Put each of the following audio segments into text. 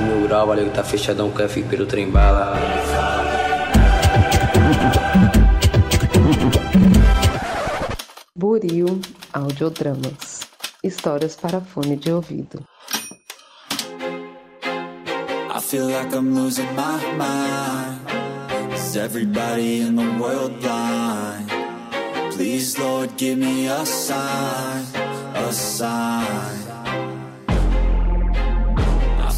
Rock Mil Grau, valeu que tá fechadão, quer ficar pelo trem bala. Buril Audiodramas Histórias para fone de ouvido. I feel like I'm losing my mind. Is everybody in the world blind? Please, Lord, give me a sign, a sign.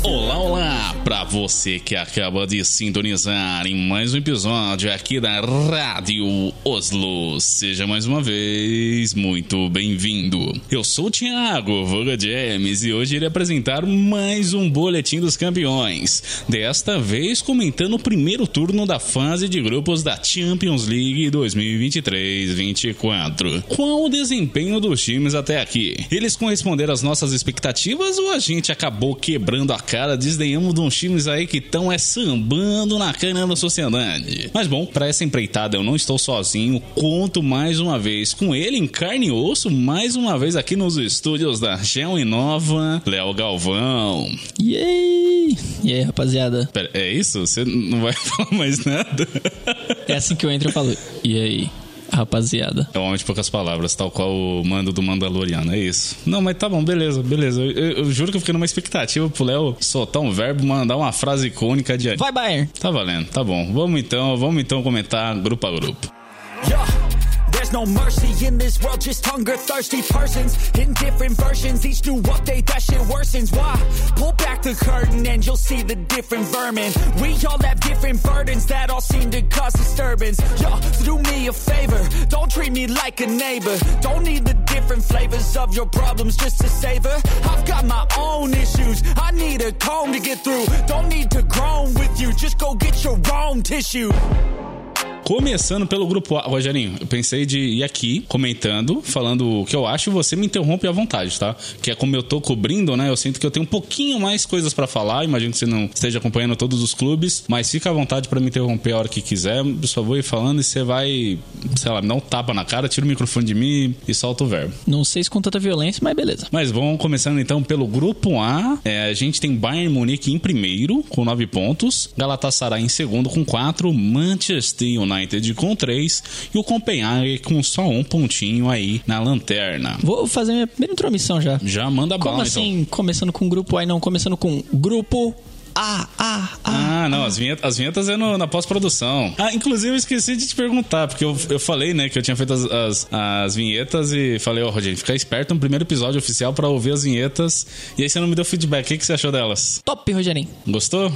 Olá, olá! Para você que acaba de sintonizar em mais um episódio aqui da Rádio Oslo, seja mais uma vez muito bem-vindo. Eu sou o Thiago Voga James e hoje irei apresentar mais um Boletim dos Campeões. Desta vez comentando o primeiro turno da fase de grupos da Champions League 2023-24. Qual o desempenho dos times até aqui? Eles corresponderam às nossas expectativas ou a gente acabou quebrando a cara, desdenhamos de uns times aí que estão é sambando na cana da sociedade. Mas bom, para essa empreitada eu não estou sozinho, conto mais uma vez com ele em carne e osso, mais uma vez aqui nos estúdios da Gel e Nova, Léo Galvão. E aí? E aí, rapaziada? Pera, é isso? Você não vai falar mais nada? É assim que eu entro e falo, e aí? Rapaziada. É um homem de poucas palavras, tal qual o mando do Mandaloriano, é isso. Não, mas tá bom, beleza, beleza. Eu, eu, eu juro que eu fiquei numa expectativa pro Léo soltar um verbo, mandar uma frase icônica de. Vai, Bayern! Tá valendo, tá bom. Vamos então, vamos então comentar grupo a grupo. Yeah. No mercy in this world, just hunger thirsty persons in different versions. Each new update, that shit worsens. Why? Pull back the curtain and you'll see the different vermin. We all have different burdens that all seem to cause disturbance. Yo, so do me a favor, don't treat me like a neighbor. Don't need the different flavors of your problems just to savor. I've got my own issues, I need a comb to get through. Don't need to groan with you, just go get your own tissue. Começando pelo grupo A. Rogerinho, eu pensei de ir aqui comentando, falando o que eu acho, e você me interrompe à vontade, tá? Que é como eu tô cobrindo, né? Eu sinto que eu tenho um pouquinho mais coisas para falar. Imagino que você não esteja acompanhando todos os clubes, mas fica à vontade para me interromper a hora que quiser. Eu só vou ir falando e você vai, sei lá, me dá um tapa na cara, tira o microfone de mim e solta o verbo. Não sei se com tanta violência, mas beleza. Mas vamos começando então pelo grupo A. É, a gente tem Bayern Munique em primeiro, com nove pontos, Galatasaray em segundo, com quatro, Manchester United United com 3 e o Copenhague com só um pontinho aí na lanterna. Vou fazer minha primeira intromissão já. Já manda Como bala, assim, então. começando com grupo A e não começando com grupo ah, ah, ah. Ah, não, as vinhetas, as vinhetas é no, na pós-produção. Ah, inclusive eu esqueci de te perguntar, porque eu, eu falei, né, que eu tinha feito as, as, as vinhetas e falei, ó, oh, Rogério, fica esperto no primeiro episódio oficial para ouvir as vinhetas. E aí você não me deu feedback. O que, que você achou delas? Top, Rogerinho. Gostou?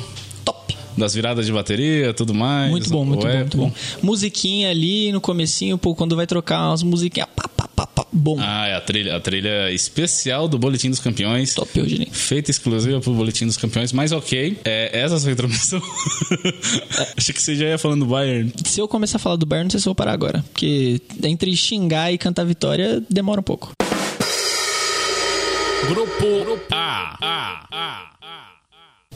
Top das viradas de bateria, tudo mais. Muito bom, muito bom, muito bom. Musiquinha ali no comecinho, pô, quando vai trocar umas musiquinhas, pá, pá, pá, pá, bom. Ah, é a trilha, a trilha especial do Boletim dos Campeões. Top, Eugênio. Feita exclusiva pro Boletim dos Campeões, mas ok. É, essa é a sua introdução. é. Achei que você já ia falando do Bayern. Se eu começar a falar do Bayern, não sei se eu vou parar agora. Porque entre xingar e cantar vitória, demora um pouco. Grupo A. A. A.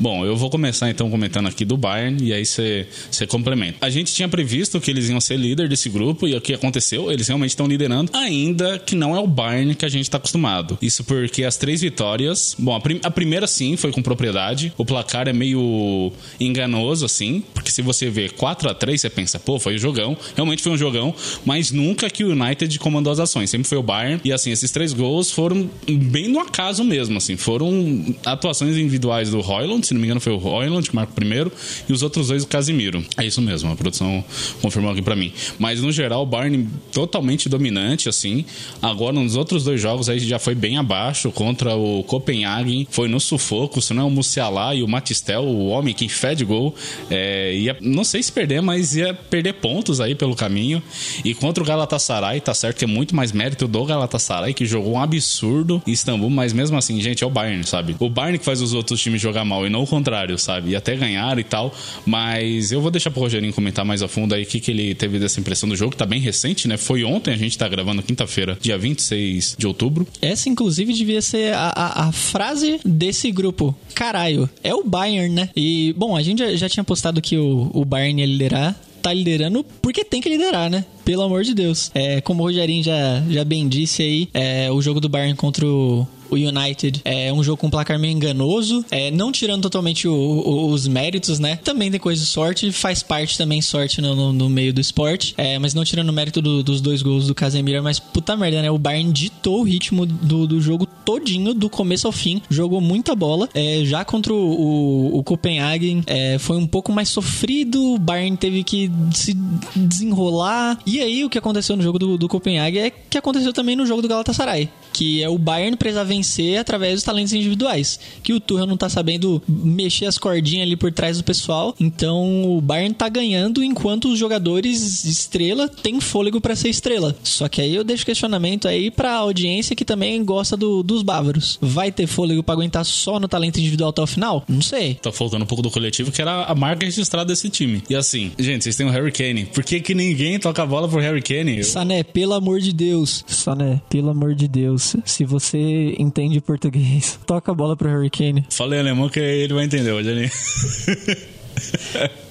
Bom, eu vou começar então comentando aqui do Bayern e aí você complementa. A gente tinha previsto que eles iam ser líder desse grupo e o que aconteceu? Eles realmente estão liderando, ainda que não é o Bayern que a gente está acostumado. Isso porque as três vitórias. Bom, a, prim a, primeira sim foi com propriedade. O placar é meio enganoso assim, porque se você vê 4 a 3 você pensa, pô, foi um jogão. Realmente foi um jogão, mas nunca que o United comandou as ações. Sempre foi o Bayern. E assim, esses três gols foram bem no acaso mesmo, assim. Foram atuações individuais do Royland se não me engano foi o Royland que marcou primeiro, e os outros dois o Casimiro. É isso mesmo, a produção confirmou aqui para mim. Mas no geral, o Bayern totalmente dominante, assim. Agora, nos outros dois jogos aí já foi bem abaixo contra o Copenhagen, foi no sufoco, se não é o Musiala e o Matistel, o homem que fede gol, é, ia, não sei se perder, mas ia perder pontos aí pelo caminho. E contra o Galatasaray, tá certo que é muito mais mérito do Galatasaray, que jogou um absurdo em Istambul, mas mesmo assim, gente, é o Bayern, sabe? O Bayern que faz os outros times jogar mal e não não o contrário, sabe? E até ganhar e tal. Mas eu vou deixar pro Rogerinho comentar mais a fundo aí o que, que ele teve dessa impressão do jogo, que tá bem recente, né? Foi ontem, a gente tá gravando quinta-feira, dia 26 de outubro. Essa, inclusive, devia ser a, a, a, frase desse grupo. Caralho, é o Bayern, né? E, bom, a gente já, já tinha postado que o, o Bayern ia liderar tá liderando porque tem que liderar, né? Pelo amor de Deus. É, como o Rogerinho já, já bem disse aí, é, o jogo do Bayern contra o o United. É um jogo com um placar meio enganoso, é, não tirando totalmente o, o, os méritos, né? Também tem coisa de sorte, faz parte também sorte no, no, no meio do esporte, é, mas não tirando o mérito do, dos dois gols do Casemiro, mas puta merda, né? O Bayern ditou o ritmo do, do jogo todinho, do começo ao fim, jogou muita bola. É, já contra o, o, Copenhagen é, foi um pouco mais sofrido, o Bayern teve que se desenrolar. E aí o que aconteceu no jogo do, do Copenhagen é que aconteceu também no jogo do Galatasaray que é o Bayern precisar vencer através dos talentos individuais. Que o Tuchel não tá sabendo mexer as cordinhas ali por trás do pessoal. Então o Bayern tá ganhando enquanto os jogadores estrela têm fôlego para ser estrela. Só que aí eu deixo questionamento aí pra audiência que também gosta do, dos bávaros. Vai ter fôlego para aguentar só no talento individual até o final? Não sei. Tá faltando um pouco do coletivo, que era a marca registrada desse time. E assim, gente, vocês têm o Harry Kane. Por que, que ninguém toca a bola pro Harry Kane? Eu... Sané, pelo amor de Deus. Sané, pelo amor de Deus. Se você entende português, toca a bola pro Harry Kane. Falei alemão que ele vai entender, Rogerinho.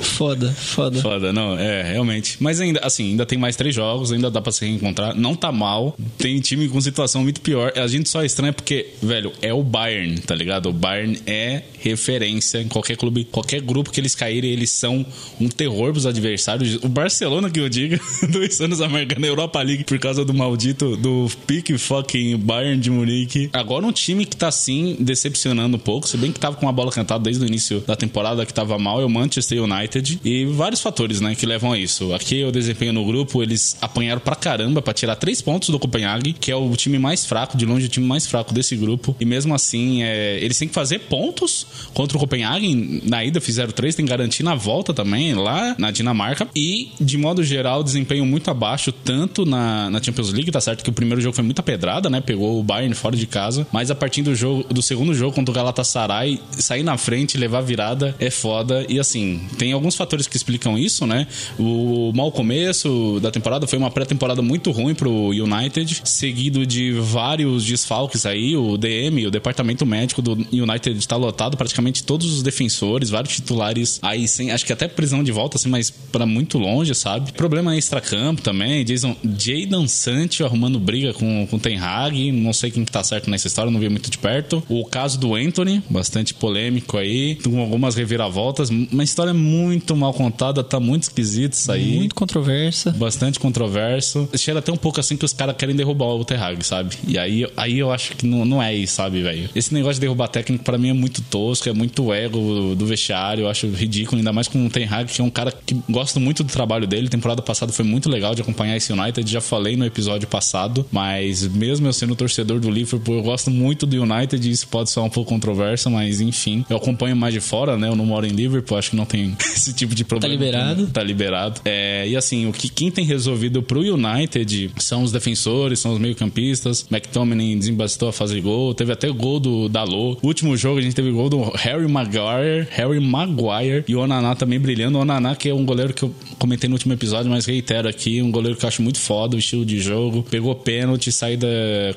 Foda, foda. Foda, não, é, realmente. Mas ainda, assim, ainda tem mais três jogos, ainda dá pra se reencontrar. Não tá mal. Tem time com situação muito pior. A gente só estranha porque, velho, é o Bayern, tá ligado? O Bayern é referência em qualquer clube, qualquer grupo que eles caírem, eles são um terror pros adversários. O Barcelona, que eu diga, dois anos amargando a Europa League por causa do maldito, do pique fucking Bayern de Munique. Agora um time que tá, assim, decepcionando um pouco, se bem que tava com a bola cantada desde o início da temporada, que tava mal, é o Manchester United. E vários fatores, né, que levam a isso. Aqui o desempenho no grupo, eles apanharam pra caramba pra tirar três pontos do Copenhague, que é o time mais fraco, de longe o time mais fraco desse grupo. E mesmo assim, é, eles têm que fazer pontos contra o Copenhagen. Na ida fizeram três, tem que garantir na volta também, lá na Dinamarca. E, de modo geral, desempenho muito abaixo, tanto na, na Champions League, tá certo que o primeiro jogo foi muita pedrada, né? Pegou o Bayern fora de casa. Mas a partir do jogo do segundo jogo contra o Galatasaray, sair na frente, levar virada é foda. E assim, tem alguns fatores que explicam isso, né? O mau começo da temporada foi uma pré-temporada muito ruim pro United, seguido de vários desfalques aí. O DM, o departamento médico do United está lotado, praticamente todos os defensores, vários titulares aí sem, acho que até prisão de volta, assim, mas para muito longe, sabe? Problema extra-campo também. Jason, Jadon Sancho arrumando briga com, com Ten Hag, não sei quem que tá certo nessa história, não vi muito de perto. O caso do Anthony, bastante polêmico aí, com algumas reviravoltas, uma história muito mal contada, tá muito esquisito isso aí. Muito controversa. Bastante controverso. Cheira até um pouco assim que os caras querem derrubar o Ten Hag, sabe? E aí, aí eu acho que não, não é isso, sabe, velho? Esse negócio de derrubar técnico para mim é muito tosco, é muito ego do vestiário, eu acho ridículo, ainda mais com o Ten Hag, que é um cara que gosto muito do trabalho dele. Temporada passada foi muito legal de acompanhar esse United, já falei no episódio passado, mas mesmo eu sendo torcedor do Liverpool, eu gosto muito do United isso pode ser um pouco controverso, mas enfim, eu acompanho mais de fora, né? Eu não moro em Liverpool, acho que não tem esse tipo de problema. Tá liberado. Tá liberado. É, e assim, o que quem tem resolvido pro United são os defensores, são os meio-campistas. McTominay desembastou a fazer gol, teve até gol do Dalot. Último jogo a gente teve gol do Harry Maguire, Harry Maguire e o Onaná também brilhando. O Onaná que é um goleiro que eu comentei no último episódio, mas reitero aqui, um goleiro que eu acho muito foda, o estilo de jogo. Pegou pênalti, saída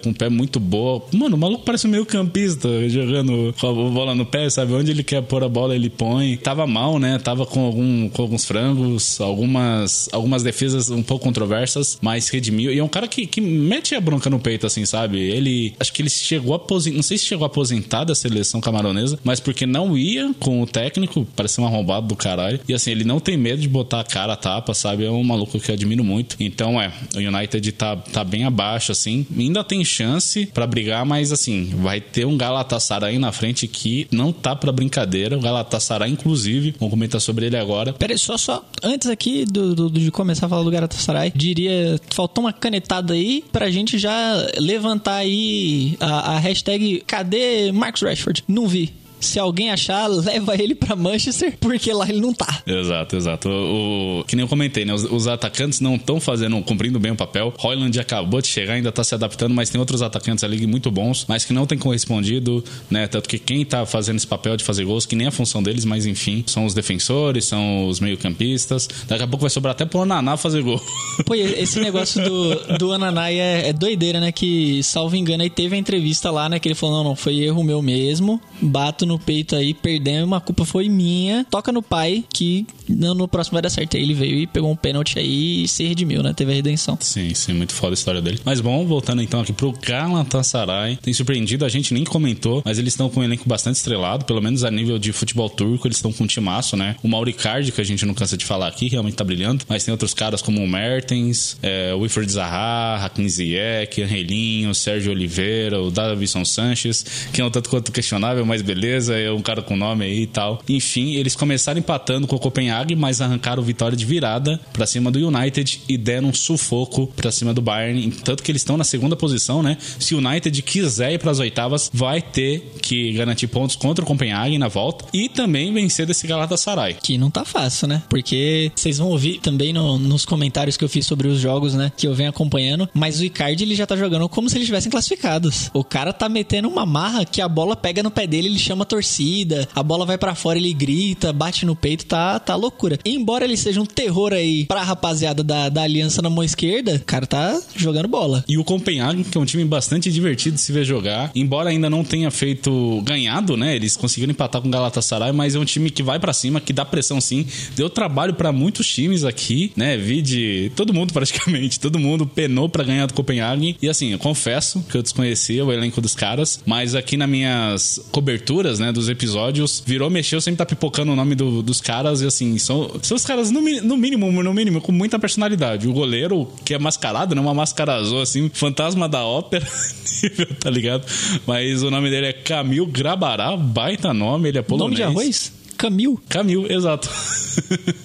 com o pé muito boa. Mano, o maluco parece um meio campista jogando com a bola no pé, sabe? Onde ele quer pôr a bola, ele põe. Tava mal, né? Tava com, algum, com alguns frangos, algumas, algumas defesas um pouco controversas, mas redimiu. E é um cara que, que mete a bronca no peito, assim, sabe? Ele, acho que ele chegou a não sei se chegou a aposentar da seleção camaronesa, mas porque não ia com o técnico, parecia um arrombado do caralho. E assim, ele não tem medo de botar a cara a tapa, sabe? É um maluco que eu admiro muito. Então, é, o United tá, tá bem abaixo, assim. Ainda tem chance para brigar, mas assim, vai ter um Galatasaray na frente que não tá para brincadeira. O Galatasaray, inclusive, vamos comentar sobre ele agora. Pera aí, só, só antes aqui do, do- de começar a falar do Galatasaray, diria, faltou uma canetada aí pra gente já levantar aí a, a hashtag cadê Marcus Rashford? Não vi. Se alguém achar, leva ele pra Manchester, porque lá ele não tá. Exato, exato. O, o- que nem eu comentei, né? Os, os atacantes não estão fazendo, cumprindo bem o papel. Royland acabou de chegar, ainda tá se adaptando, mas tem outros atacantes ali muito bons, mas que não tem correspondido, né? Tanto que quem tá fazendo esse papel de fazer gols, que nem a função deles, mas enfim, são os defensores, são os meio-campistas. Daqui a pouco vai sobrar até pro Onaná fazer gol. Pô, esse negócio do, do Ananai é, é doideira, né? Que, salvo engano, aí teve a entrevista lá, né? Que ele falou, não, não, foi erro meu mesmo, bato no peito aí, perdemos, a culpa foi minha. Toca no pai que no, no próximo vai dar certo. Aí ele veio e pegou um pênalti aí e se redimiu, né? Teve a redenção. Sim, sim, muito foda a história dele. Mas bom, voltando então aqui pro Galatasaray. Tem surpreendido, a gente nem comentou, mas eles estão com um elenco bastante estrelado, pelo menos a nível de futebol turco, eles estão com um timaço, né? O Mauricardi, que a gente não cansa de falar aqui, realmente tá brilhando, mas tem outros caras como o Mertens, é, o Wilfred Zaha, Hakim Ziyech, Angelinho, Sérgio Oliveira, o Davison Sanches, que é um tanto quanto questionável, mas beleza, é um cara com nome aí e tal. Enfim, eles começaram empatando com o Copenhague, mas arrancaram vitória de virada para cima do United e deram um sufoco para cima do Bayern, tanto que eles estão na segunda posição, né? Se o United quiser ir para as oitavas, vai ter que garantir pontos contra o Copenhague na volta e também vencer desse Galatasaray. Que não tá fácil, né? Porque vocês vão ouvir também no- nos comentários que eu fiz sobre os jogos, né? Que eu venho acompanhando. Mas o Icardi, ele já tá jogando como se eles estivessem classificados. O cara tá metendo uma marra que a bola pega no pé dele, ele chama torcida. A bola vai pra fora, ele grita, bate no peito, tá, tá loucura. Embora ele seja um terror aí pra rapaziada da, da aliança na mão esquerda, o cara tá jogando bola. E o Copenhagen, que é um time bastante divertido de se ver jogar, embora ainda não tenha feito ganhado, né? Eles conseguiram empatar com o Galatasaray, mas é um time que vai pra cima, que dá pressão sim. Deu trabalho pra muitos times aqui, né? Vi de todo mundo praticamente, todo mundo penou pra ganhar do Copenhagen. E assim, eu confesso que eu desconhecia o elenco dos caras, mas aqui nas minhas coberturas, né, dos episódios, virou, mexeu, sempre tá pipocando o nome do- dos caras e assim, são, são os caras no, no mínimo, no mínimo, com muita personalidade. O goleiro, que é mascarado, né? Uma máscara azul, assim, fantasma da ópera, tá ligado? Mas o nome dele é Camil Grabará, baita nome, ele é polonês. Nome de arroz? Camil. Camil, exato.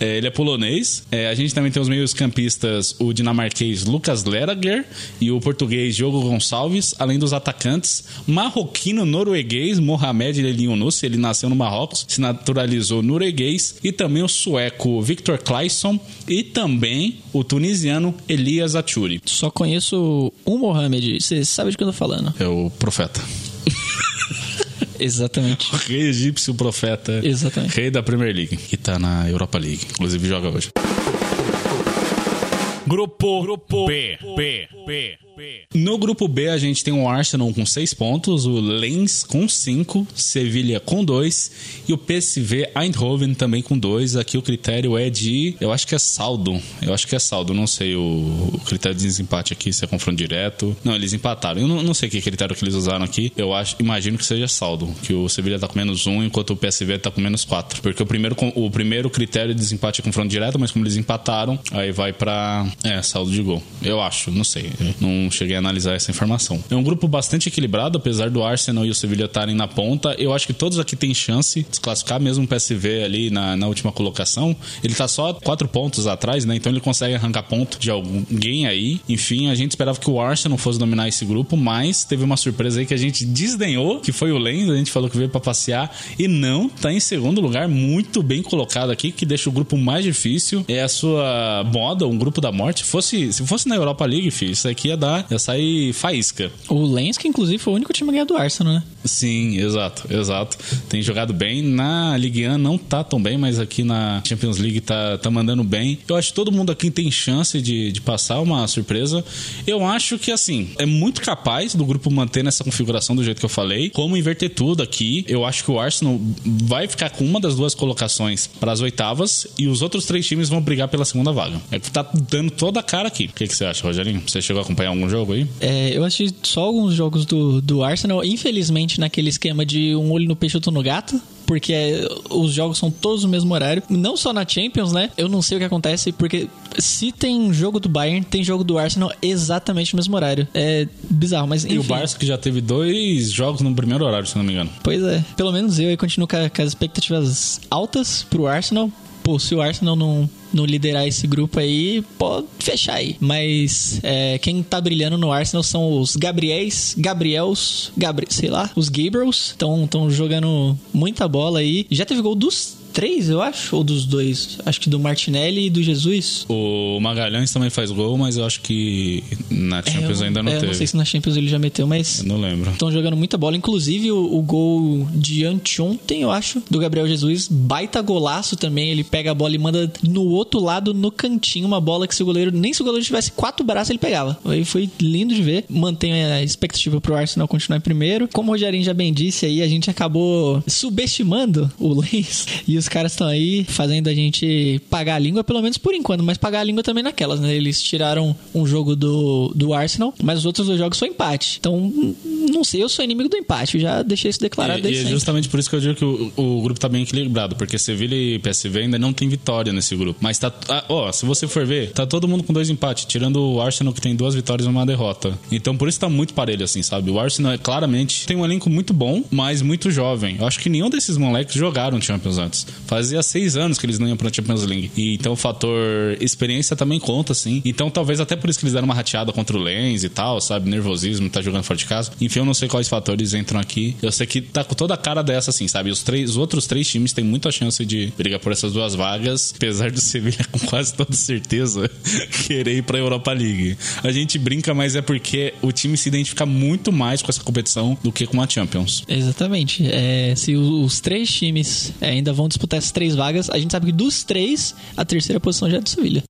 É, ele é polonês. É, a gente também tem os meios campistas, o dinamarquês Lucas Lerager e o português Diogo Gonçalves, além dos atacantes marroquino-norueguês Mohamed El Yunus, ele nasceu no Marrocos, se naturalizou norueguês, e também o sueco Victor Claesson e também o tunisiano Elias Achuri. Só conheço um Mohamed. Você sabe de que eu tô falando. É o profeta. Exatamente. O rei egípcio profeta. Exatamente. Rei da Premier League, que tá na Europa League. Inclusive joga hoje. Grupo, Grupo B, B, B, B. No grupo B, a gente tem o Arsenal com 6 pontos, o Lens com 5, Sevilha com 2 e o PSV Eindhoven também com 2. Aqui o critério é de. Eu acho que é saldo. Eu acho que é saldo. Não sei o, o critério de desempate aqui, se é confronto direto. Não, eles empataram. Eu não, não sei que critério que eles usaram aqui. Eu acho, imagino que seja saldo. Que o Sevilha tá com menos 1, enquanto o PSV tá com menos 4. Porque o primeiro, o primeiro critério de desempate é confronto direto, mas como eles empataram, aí vai pra. É, saldo de gol. Eu acho, não sei. Eu não cheguei a analisar essa informação. É um grupo bastante equilibrado, apesar do Arsenal e o Sevilha estarem na ponta. Eu acho que todos aqui têm chance de classificar, mesmo o PSV ali na, na última colocação. Ele tá só quatro pontos atrás, né? Então ele consegue arrancar ponto de alguém aí. Enfim, a gente esperava que o Arsenal fosse dominar esse grupo, mas teve uma surpresa aí que a gente desdenhou, que foi o Lens. A gente falou que veio pra passear e não, tá em segundo lugar, muito bem colocado aqui, que deixa o grupo mais difícil. É a sua moda, um grupo da Fosse, se fosse na Europa League, filho, isso aqui ia dar, ia sair faísca. O Lens, que inclusive foi o único time a ganhar do Arsenal, né? Sim, exato, exato. Tem jogado bem. Na Ligue 1 não tá tão bem, mas aqui na Champions League tá, tá mandando bem. Eu acho que todo mundo aqui tem chance de, de passar uma surpresa. Eu acho que, assim, é muito capaz do grupo manter nessa configuração do jeito que eu falei. Como inverter tudo aqui, eu acho que o Arsenal vai ficar com uma das duas colocações para as oitavas e os outros três times vão brigar pela segunda vaga. É que tá dando toda a cara aqui. O que, que você acha, Rogerinho? Você chegou a acompanhar algum jogo aí? É, eu assisti só alguns jogos do, do Arsenal, infelizmente naquele esquema de um olho no peixe, outro no gato. Porque é, os jogos são todos no mesmo horário. Não só na Champions, né? Eu não sei o que acontece, porque se tem jogo do Bayern, tem jogo do Arsenal exatamente no mesmo horário. É bizarro, mas enfim. E o Barça que já teve dois jogos no primeiro horário, se não me engano. Pois é. Pelo menos eu aí continuo com, com as expectativas altas pro Arsenal. Pô, se o Arsenal não, não liderar esse grupo aí, pode fechar aí. Mas é, quem tá brilhando no Arsenal são os Gabriels, Gabriels, Gabri, sei lá, os Gabriels. Estão jogando muita bola aí. Já teve gol dos três, eu acho, ou dos dois? Acho que do Martinelli e do Jesus. O Magalhães também faz gol, mas eu acho que na Champions É, eu- ainda não é, eu teve. Não sei se na Champions ele já meteu, mas Eu não lembro. estão jogando muita bola. Inclusive, o, o gol de anteontem, eu acho, do Gabriel Jesus, baita golaço também. Ele pega a bola e manda no outro lado, no cantinho, uma bola que se o goleiro, nem se o goleiro tivesse quatro braços, ele pegava. Aí foi lindo de ver. Mantém a expectativa pro Arsenal continuar em primeiro. Como o Rogerinho já bem disse aí, a gente acabou subestimando o Lens e os caras estão aí fazendo a gente pagar a língua, pelo menos por enquanto, mas pagar a língua também naquelas, né? Eles tiraram um jogo do, do Arsenal, mas os outros dois jogos foi empate. Então, não sei, eu sou inimigo do empate, já deixei isso declarado E, desde e é justamente por isso que eu digo que o, o grupo tá bem equilibrado, porque Sevilha e PSV ainda não tem vitória nesse grupo. Mas tá. ah, Ó, se você for ver, tá todo mundo com dois empates, tirando o Arsenal que tem duas vitórias e uma derrota. Então por isso tá muito parelho, assim, sabe? O Arsenal é claramente tem um elenco muito bom, mas muito jovem. Eu acho que nenhum desses moleques jogaram Champions antes. Fazia seis anos que eles não iam pra Champions League. E então o fator experiência também conta, assim. Então talvez até por isso que eles deram uma rateada contra o Lens e tal, sabe? Nervosismo, tá jogando fora de casa. Enfim, eu não sei quais fatores entram aqui. Eu sei que tá com toda a cara dessa, assim, sabe? Os, três, os outros três times têm muita chance de brigar por essas duas vagas, apesar do Sevilha com quase toda certeza querer ir pra Europa League. A gente brinca, mas é porque o time se identifica muito mais com essa competição do que com a Champions. Exatamente. É, se os três times é, ainda vão disputar essas três vagas, a gente sabe que dos três, a terceira posição já é do Sevilha.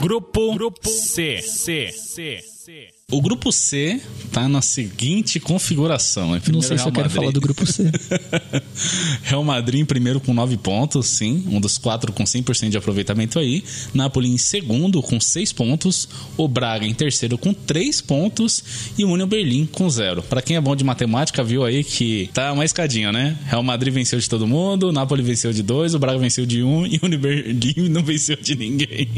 Grupo, Grupo C, C, C, C. O grupo C tá na seguinte configuração. Em Não sei se eu quero Madrid. falar do grupo C. Real Madrid em primeiro com 9 pontos, sim. Um dos quatro com 100% de aproveitamento aí. Napoli em segundo com 6 pontos. O Braga em terceiro com 3 pontos. E o Union Berlim com 0. Pra quem é bom de matemática, viu aí que tá uma escadinha, né? Real Madrid venceu de todo mundo. O Napoli venceu de 2. O Braga venceu de 1. Um, e o Union Berlim não venceu de ninguém.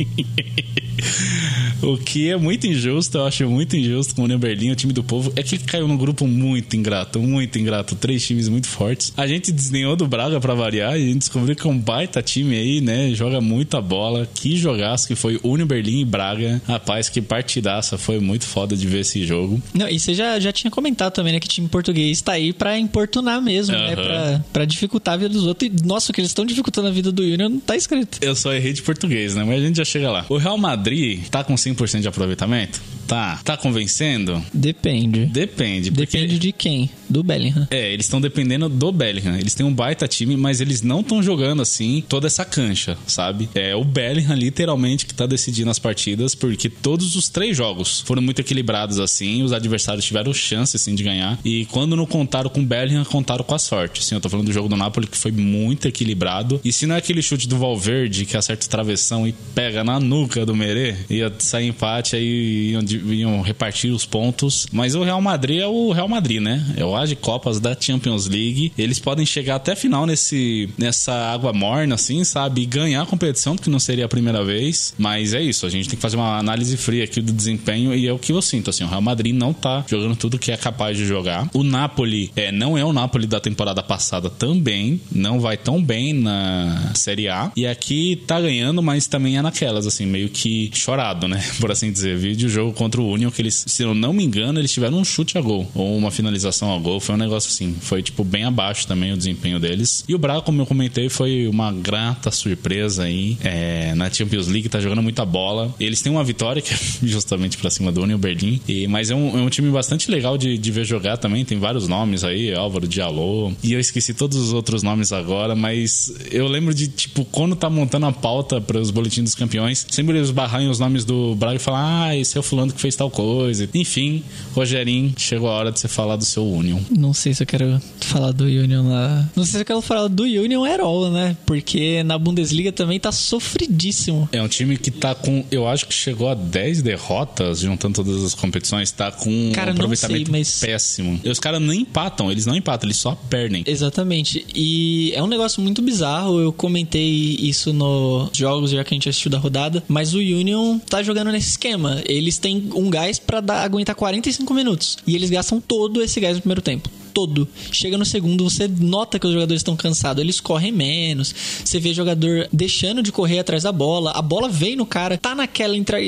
o que é muito injusto, eu acho muito injusto com o Union Berlim, o time do povo. É que caiu num grupo muito ingrato, muito ingrato. Três times muito fortes. A gente desdenhou do Braga pra variar e a gente descobriu que é um baita time aí, né? Joga muita bola. Que jogaço que foi Union Berlim e Braga. Rapaz, que partidaça. Foi muito foda de ver esse jogo. Não, e você já, já tinha comentado também, né, que time português tá aí pra importunar mesmo, né, Aham. pra, pra dificultar a vida dos outros. E, nossa, o que eles estão dificultando a vida do Union não tá escrito. Eu só errei de português, né? Mas a gente já chega lá. O Real Madrid tá com 100% de aproveitamento? Tá. Tá convencendo? Depende. Depende. Depende de quem? Do Bellingham. É, eles estão dependendo do Bellingham. Eles têm um baita time, mas eles não estão jogando assim toda essa cancha, sabe? É o Bellingham literalmente que tá decidindo as partidas, porque todos os três jogos foram muito equilibrados assim, os adversários tiveram chance assim de ganhar. E quando não contaram com o Bellingham, contaram com a sorte. Assim, eu tô falando do jogo do Napoli que foi muito equilibrado. E se não é aquele chute do Valverde que acerta o travessão e pega na nuca do Merê, ia sair empate aí iam, iam repartir os pontos. Mas o Real Madrid é o Real Madrid, né? É o de Copas da Champions League. Eles podem chegar até a final nesse, nessa água morna, assim, sabe? E ganhar a competição, que não seria a primeira vez. Mas é isso, a gente tem que fazer uma análise fria aqui do desempenho e é o que eu sinto, assim. O Real Madrid não tá jogando tudo que é capaz de jogar. O Napoli é, não é o Napoli da temporada passada também. Não vai tão bem na Série A. E aqui tá ganhando, mas também é naquelas, assim, meio que chorado, né? Por assim dizer. Vídeo jogo contra o Union, que eles, se eu não me engano, eles tiveram um chute a gol. Ou uma finalização a gol. Foi um negócio assim. Foi, tipo, bem abaixo também o desempenho deles. E o Braga, como eu comentei, foi uma grata surpresa aí. É, na Champions League, tá jogando muita bola. Eles têm uma vitória, que é justamente pra cima do Union Berlim. E, mas é um, é um time bastante legal de, de ver jogar também. Tem vários nomes aí, Álvaro Diallo. E eu esqueci todos os outros nomes agora, mas eu lembro de, tipo, quando tá montando a pauta para os boletins dos campeões, sempre eles barrarem os nomes do Braga e falar, ah, esse é o fulano que fez tal coisa. Enfim, Rogerinho, chegou a hora de você falar do seu Union. Não sei se eu quero falar do Union lá. Não sei se eu quero falar do Union Herol, né? Porque na Bundesliga também tá sofridíssimo. É um time que tá com, eu acho que chegou a 10 derrotas, juntando todas as competições, tá com Cara, um aproveitamento sei, mas- péssimo. E os caras não empatam, eles não empatam, eles só perdem. Exatamente. E é um negócio muito bizarro. Eu comentei isso nos jogos já que a gente assistiu da rodada. Mas o Union tá jogando nesse esquema. Eles têm um gás pra dar, aguentar 45 minutos. E eles gastam todo esse gás no primeiro tempo. todo. Chega no segundo, você nota que os jogadores estão cansados, eles correm menos. Você vê jogador deixando de correr atrás da bola, a bola vem no cara, tá naquela entra...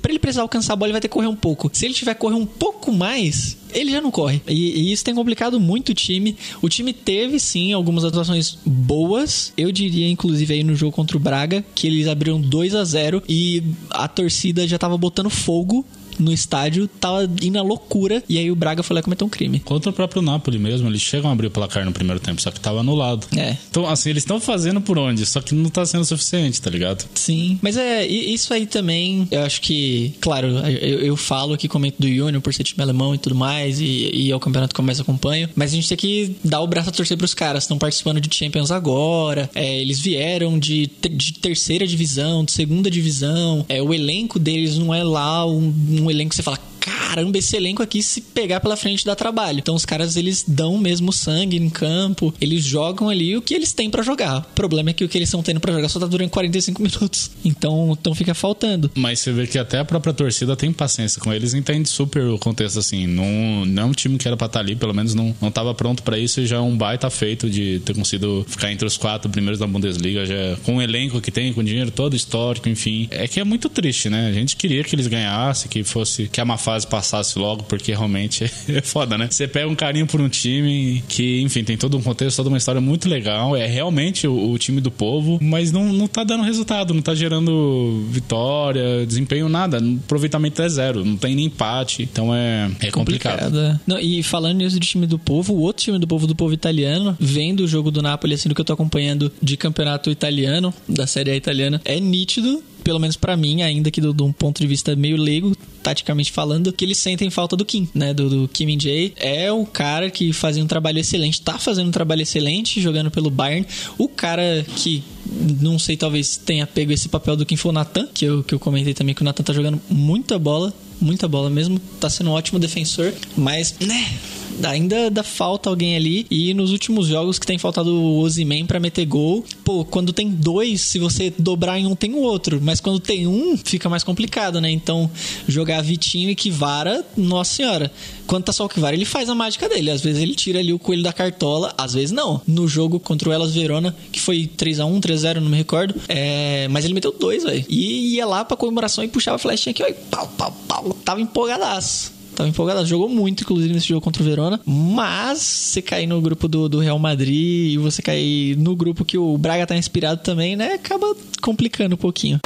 pra ele precisar alcançar a bola, ele vai ter que correr um pouco. Se ele tiver correr um pouco mais, ele já não corre. E, e isso tem complicado muito o time. O time teve sim algumas atuações boas. Eu diria, inclusive, aí no jogo contra o Braga, que eles abriram 2 a 0 e a torcida já tava botando fogo no estádio, tava indo à loucura. E aí o Braga foi lá cometeu um crime. Contra o próprio Napoli mesmo, eles chegam a abrir o placar no primeiro tempo, só que tava anulado. É. Então, assim, eles estão fazendo por onde, só que não tá sendo suficiente, tá ligado? Sim, mas é isso aí também. Eu acho que, claro, eu, eu falo aqui, comento do Júnior por ser time alemão e tudo mais, e, e é o campeonato que eu mais acompanho. Mas a gente tem que dar o braço a torcer pros caras. Estão participando de Champions agora, é, eles vieram de, de terceira divisão, de segunda divisão. É, o elenco deles não é lá um, um elenco que você fala. Caramba, esse elenco aqui, se pegar pela frente, dá trabalho. Então, os caras, eles dão mesmo sangue em campo, eles jogam ali o que eles têm pra jogar. O problema é que o que eles estão tendo pra jogar só tá durando 45 minutos. Então, então fica faltando. Mas você vê que até a própria torcida tem paciência com eles, entende super o contexto assim. Não, não é um time que era pra estar ali, pelo menos não, não tava pronto pra isso e já é um baita feito de ter conseguido ficar entre os quatro primeiros da Bundesliga, já é com o elenco que tem, com o dinheiro todo histórico, enfim. É que é muito triste, né? A gente queria que eles ganhassem, que fosse que a má passasse logo, porque realmente é foda, né? Você pega um carinho por um time que, enfim, tem todo um contexto, toda uma história muito legal, é realmente o, o time do povo, mas não, não tá dando resultado, não tá gerando vitória, desempenho, nada. Aproveitamento é zero, não tem nem empate, então é, é complicado. Complicada. Não, e falando nisso de time do povo, o outro time do povo, do povo italiano, vendo o jogo do Napoli, assim, do que eu tô acompanhando de campeonato italiano, da Série A italiana, é nítido, pelo menos pra mim, ainda que de um ponto de vista meio leigo, taticamente falando, que eles sentem falta do Kim, né? Do, do Kim Min-jae. É o cara que fazia um trabalho excelente, tá fazendo um trabalho excelente jogando pelo Bayern. O cara que não sei, talvez tenha pego esse papel do Kim foi o Nathan, que eu, que eu comentei também que o Nathan tá jogando muita bola, muita bola mesmo, tá sendo um ótimo defensor, mas, né, ainda dá falta alguém ali. E nos últimos jogos que tem faltado o Ozyman pra meter gol, pô, quando tem dois, se você dobrar em um, tem o outro, mas quando tem um, fica mais complicado, né? Então, jogar Vitinho e Kivara, nossa senhora. Quando tá só o Kivara, ele faz a mágica dele. Às vezes ele tira ali o coelho da cartola, às vezes não. No jogo contra o Elas Verona, que foi 3x1, 3x0, não me recordo. É, mas ele meteu dois, velho. E ia lá pra comemoração e puxava a flechinha aqui, ó, e pau, pau, pau. Tava empolgadaço. Tava empolgado, jogou muito, inclusive, nesse jogo contra o Verona. Mas você cair no grupo do, do Real Madrid e você cair no grupo que o Braga tá inspirado também, né? Acaba complicando um pouquinho.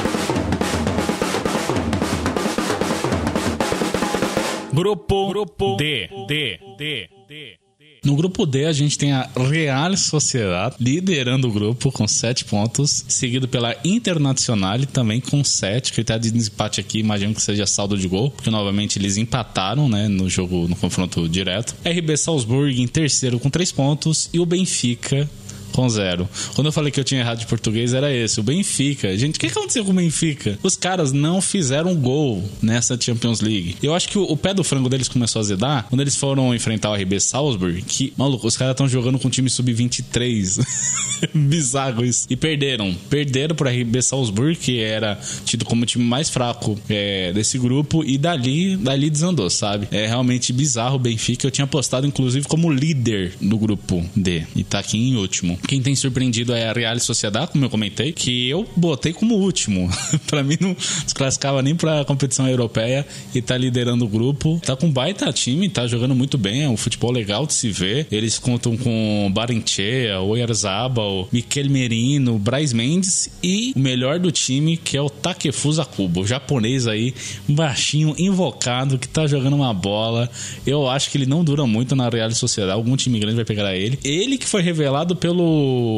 Grupo, Grupo D, D, D, D. No grupo D, a gente tem a Real Sociedad liderando o grupo com 7 pontos, seguido pela Internacional também com 7. Critério de desempate aqui, imagino que seja saldo de gol, porque novamente eles empataram né, no jogo, no confronto direto. RB Salzburg em terceiro com 3 pontos e o Benfica com zero. Quando eu falei que eu tinha errado de português, era esse. O Benfica. Gente, o que aconteceu com o Benfica? Os caras não fizeram gol nessa Champions League. Eu acho que o, o pé do frango deles começou a zedar quando eles foram enfrentar o RB Salzburg, que, maluco, os caras estão jogando com o time sub-23. Bizarro isso. E perderam. Perderam pro RB Salzburg, que era tido como o time mais fraco é, desse grupo, e dali, dali desandou, sabe? É realmente bizarro o Benfica. Eu tinha postado, inclusive, como líder do grupo D. E tá aqui em último. Quem tem surpreendido é a Real Sociedad, como eu comentei, que eu botei como último. pra mim não desclassificava nem pra competição europeia e tá liderando o grupo. Tá com baita time, tá jogando muito bem, é um futebol legal de se ver. Eles contam com Barenchea, Oyarzabal, Miquel Merino, Braz Mendes e o melhor do time, que é o Takefusa Kubo, japonês aí, baixinho, invocado, que tá jogando uma bola. Eu acho que ele não dura muito na Real Sociedad, algum time grande vai pegar ele. Ele que foi revelado pelo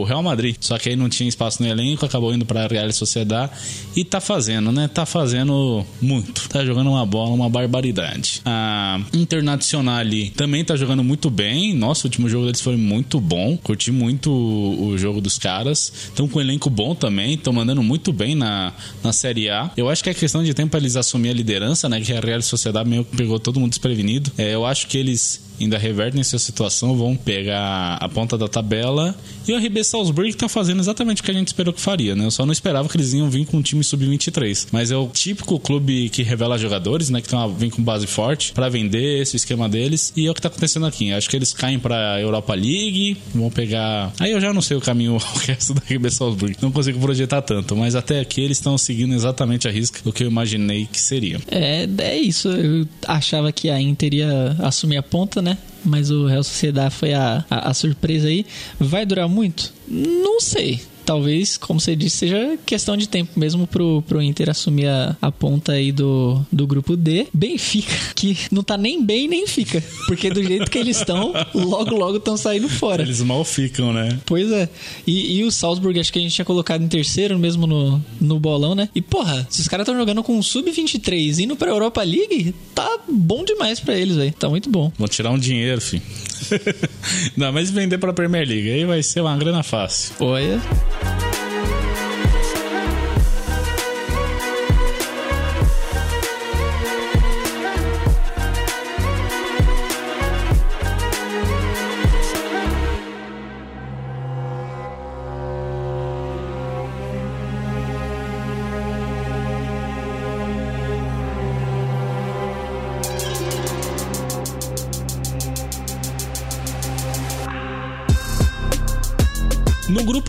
Real Madrid, só que aí não tinha espaço no elenco, acabou indo pra Real Sociedad e tá fazendo, né? Tá fazendo muito. Tá jogando uma bola, uma barbaridade. A Internacional também tá jogando muito bem. Nossa, o último jogo deles foi muito bom. Curti muito o, jogo dos caras. Estão com um elenco bom também, estão mandando muito bem na, na Série A. Eu acho que é questão de tempo pra eles assumir a liderança, né? Que a Real Sociedad meio que pegou todo mundo desprevenido. É, eu acho que eles ainda revertem essa situação, vão pegar a ponta da tabela E o RB Salzburg tá fazendo exatamente o que a gente esperou que faria, né? Eu só não esperava que eles iam vir com um time sub-23. Mas é o típico clube que revela jogadores, né? Que vem com base forte para vender esse esquema deles. E é o que tá acontecendo aqui. Acho que eles caem pra Europa League, vão pegar. Aí eu já não sei o caminho o resto da RB Salzburg. Não consigo projetar tanto. Mas até aqui eles estão seguindo exatamente a risca do que eu imaginei que seria. É, é isso. Eu achava que a Inter ia assumir a ponta, né? Mas o Real Sociedade foi a, a, a surpresa aí. Vai durar muito? Não sei talvez, como você disse, seja questão de tempo mesmo pro, pro Inter assumir a, a ponta aí do, do grupo D. Benfica, que não tá nem bem nem fica. Porque do jeito que eles estão, logo, logo estão saindo fora. Eles mal ficam, né? Pois é. E, e o Salzburg, acho que a gente tinha colocado em terceiro mesmo no, no bolão, né? E porra, se os caras estão jogando com um sub-23 indo pra Europa League, tá bom demais pra eles, velho. Tá muito bom. Vão tirar um dinheiro, filho. Não, mas vender pra Premier League aí vai ser uma grana fácil. Olha.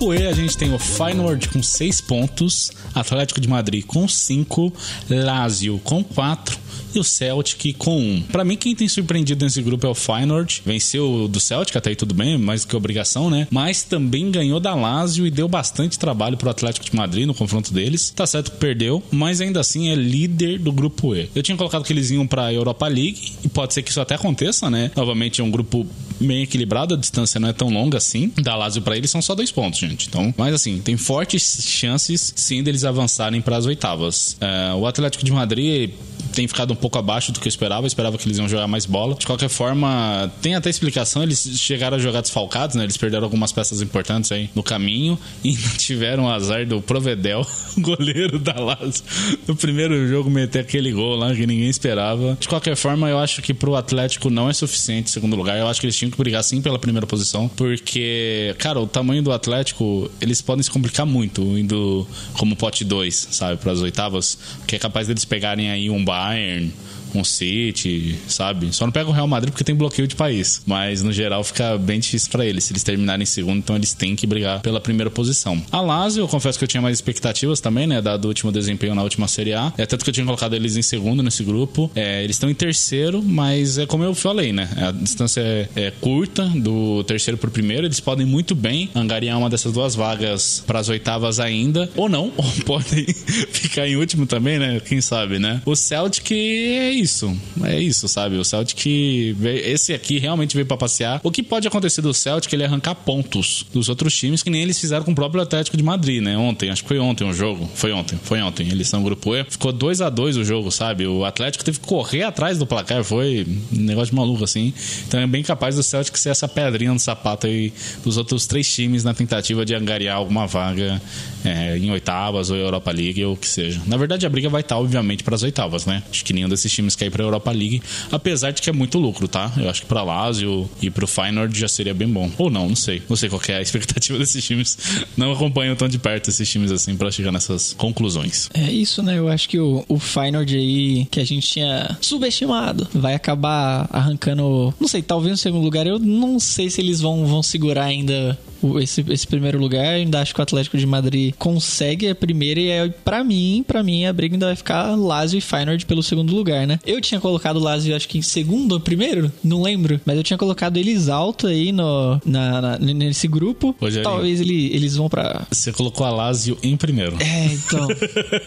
Grupo E, a gente tem o Feyenoord com 6 pontos, Atlético de Madrid com 5, Lazio com 4 e o Celtic com 1. Para mim, quem tem surpreendido nesse grupo é o Feyenoord. Venceu do Celtic, até aí tudo bem, mais do que obrigação, né? Mas também ganhou da Lazio e deu bastante trabalho pro Atlético de Madrid no confronto deles. Tá certo que perdeu, mas ainda assim é líder do grupo E. Eu tinha colocado que eles iam pra Europa League e pode ser que isso até aconteça, né? Novamente é um grupo bem equilibrado, a distância não é tão longa assim. Da Lazio para eles são só dois pontos, gente. Então, mas assim, tem fortes chances sim deles avançarem para as oitavas. É, o Atlético de Madrid tem ficado um pouco abaixo do que eu esperava. Eu esperava que eles iam jogar mais bola. De qualquer forma, tem até explicação. Eles chegaram a jogar desfalcados, né? Eles perderam algumas peças importantes aí no caminho e tiveram o azar do Provedel, goleiro da Lazio, no primeiro jogo meter aquele gol lá que ninguém esperava. De qualquer forma, eu acho que pro Atlético não é suficiente segundo lugar. Eu acho que eles tinham que brigar sim pela primeira posição, porque, cara, o tamanho do Atlético, eles podem se complicar muito indo como pote 2, sabe, para as oitavas, que é capaz deles pegarem aí um iron Bayern, um City, sabe? Só não pega o Real Madrid porque tem bloqueio de país. Mas no geral fica bem difícil para eles. Se eles terminarem em segundo, então eles têm que brigar pela primeira posição. A Lazio, eu confesso que eu tinha mais expectativas também, né? Dado o último desempenho na última Série A. É tanto que eu tinha colocado eles em segundo nesse grupo. É, eles estão em terceiro, mas é como eu falei, né? A distância é, é curta do terceiro pro primeiro. Eles podem muito bem angariar uma dessas duas vagas para as oitavas ainda. Ou não, ou podem ficar em último também, né? Quem sabe, né? O Celtic é isso. É isso, sabe? O Celtic, veio, esse aqui realmente veio pra passear. O que pode acontecer do Celtic é ele arrancar pontos dos outros times, que nem eles fizeram com o próprio Atlético de Madrid, né? Ontem, acho que foi ontem o jogo. Foi ontem, foi ontem. Eles são grupo E. Ficou 2 a 2 o jogo, sabe? O Atlético teve que correr atrás do placar. Foi um negócio maluco, assim. Então é bem capaz do Celtic ser essa pedrinha no sapato aí dos outros três times na tentativa de angariar alguma vaga é, em oitavas ou Europa League ou o que seja. Na verdade, a briga vai estar, obviamente, para as oitavas, né? Acho que nenhum desses times quer ir para a Europa League, apesar de que é muito lucro, tá? Eu acho que para Lazio e para o Feyenoord já seria bem bom. Ou não, não sei. Não sei qual é a expectativa desses times. Não acompanho tão de perto esses times assim para chegar nessas conclusões. É isso, né? Eu acho que o, o Feyenoord aí, que a gente tinha subestimado, vai acabar arrancando, não sei, talvez no segundo lugar. Eu não sei se eles vão, vão segurar ainda esse, esse primeiro lugar. Eu ainda acho que o Atlético de Madrid consegue a primeira e é, pra mim, para mim, a briga ainda vai ficar Lazio e Feyenoord pelo segundo lugar, né? Eu tinha colocado o Lazio, acho que em segundo ou primeiro, não lembro, mas eu tinha colocado eles alto aí no, na, na- nesse grupo. Talvez ele, eles vão pra. Você colocou a Lazio em primeiro. É, então.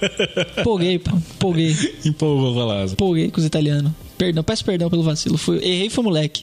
Empolguei, pô. Empolguei. Empolgou com a Lazio. Empolguei com os italianos. Perdão, peço perdão pelo vacilo. Fui, errei, foi moleque.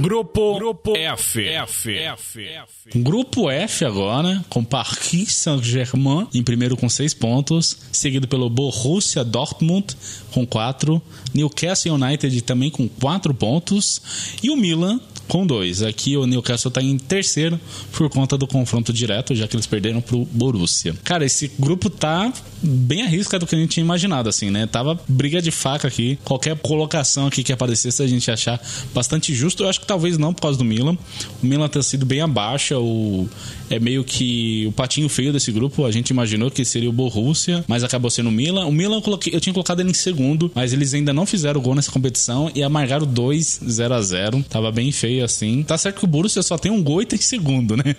Grupo, Grupo F, F, F. Grupo F agora, com Paris Saint-Germain em primeiro com seis pontos, seguido pelo Borussia Dortmund com quatro, Newcastle United também com quatro pontos e o Milan com dois. Aqui o Newcastle tá em terceiro por conta do confronto direto, já que eles perderam pro Borussia. Cara, esse grupo tá bem à risca do que a gente tinha imaginado, assim, né? Tava briga de faca aqui. Qualquer colocação aqui que aparecesse, a gente achar bastante justo. Eu acho que talvez não por causa do Milan. O Milan ter sido bem abaixo. O... É meio que o patinho feio desse grupo. A gente imaginou que seria o Borussia, mas acabou sendo o Milan. O Milan eu, coloquei... eu tinha colocado ele em segundo, mas eles ainda não fizeram gol nessa competição e amargaram 2 0 a 0 Tava bem feio assim. Tá certo que o Borussia só tem um gol e tem segundo, né?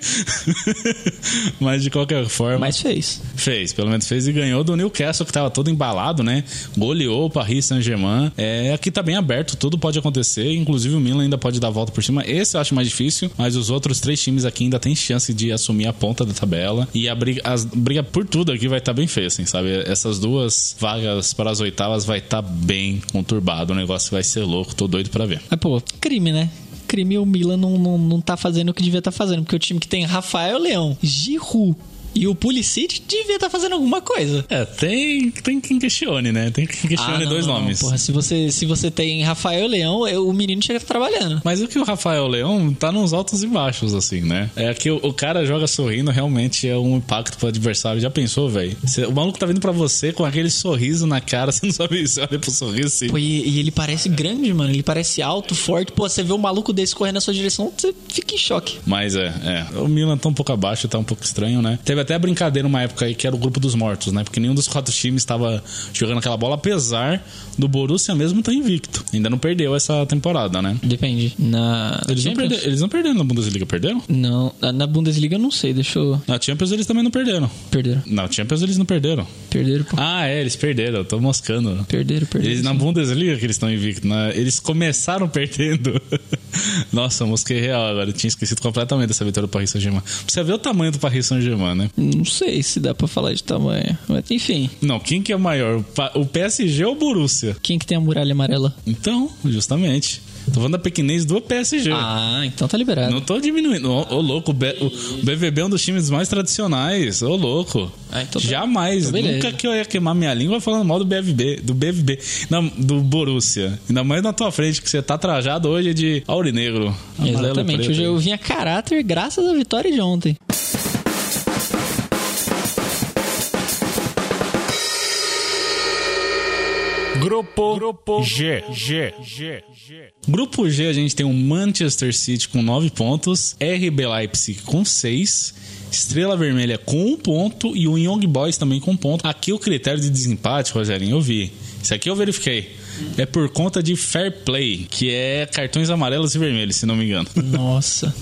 mas de qualquer forma. Mas fez. Fez, pelo menos fez e ganhou do Newcastle, que tava todo embalado, né? Goleou o Paris Saint-Germain. É, aqui tá bem aberto, tudo pode acontecer. Inclusive o Milan ainda pode dar a volta por cima. Esse eu acho mais difícil, mas os outros três times aqui ainda tem chance de assumir a ponta da tabela. E a briga, as, briga por tudo aqui vai estar tá bem feia, assim, sabe? Essas duas vagas para as oitavas vai estar tá bem conturbado. O negócio vai ser louco, tô doido para ver. Mas, pô, crime, né? Crime o Milan não, não, não tá fazendo o que devia estar tá fazendo, porque o time que tem Rafael Leão, Giroud, e o Pulisic devia estar tá fazendo alguma coisa. É, tem, tem quem questione, né? Tem quem questione ah, dois não, nomes. Porra, se você, se você tem Rafael Leão, o menino chega trabalhando. Mas o que o Rafael Leão tá nos altos e baixos, assim, né? É que o, o cara joga sorrindo, realmente é um impacto pro adversário. Já pensou, velho? O maluco tá vindo pra você com aquele sorriso na cara, você não sabe se olha pro sorriso assim. Pô, e, e, ele parece grande, mano. Ele parece alto, forte. Pô, você vê um maluco desse correndo na sua direção, você fica em choque. Mas é, é. O Milan tá um pouco abaixo, tá um pouco estranho, né? Teve até a brincadeira uma época aí que era o grupo dos mortos, né? Porque nenhum dos quatro times estava jogando aquela bola, apesar do Borussia mesmo estar tá invicto. Ainda não perdeu essa temporada, né? Depende. Na eles, não perderam, eles não perderam na Bundesliga, perderam? Não, na Bundesliga eu não sei, deixa eu... Na Champions eles também não perderam. Perderam. Na Champions eles não perderam. Perderam, pô. Ah, é, eles perderam, eu tô moscando. Perderam, perderam. Eles, na Bundesliga que eles estão invictos, né? eles começaram perdendo. Nossa, mosquei real agora, eu tinha esquecido completamente dessa vitória do Paris Saint-Germain. Você vê o tamanho do Paris Saint-Germain, né? Não sei se dá pra falar de tamanho. Mas, enfim. Não, quem que é maior? O PSG ou o Borussia? Quem que tem a muralha amarela? Então, justamente. Tô falando da pequenez do PSG. Ah, então tá liberado. Não tô diminuindo. Ô, ô louco, o, B, o, BVB é um dos times mais tradicionais. Ô, louco. Ah, então tá- Jamais. Então nunca que eu ia queimar minha língua falando mal do BVB. Do BVB. Não, do Borussia. Ainda mais na tua frente, que você tá trajado hoje de aurinegro. Exatamente. Hoje eu vim a caráter graças à vitória de ontem. Grupo, Grupo G, G, G, G. Grupo G a gente tem o Manchester City com 9 pontos, RB Leipzig com 6, Estrela Vermelha com 1 um ponto e o Young Boys também com 1 um ponto. Aqui o critério de desempate, Rogerinho, eu vi. Isso aqui eu verifiquei é por conta de fair play, que é cartões amarelos e vermelhos, se não me engano. Nossa.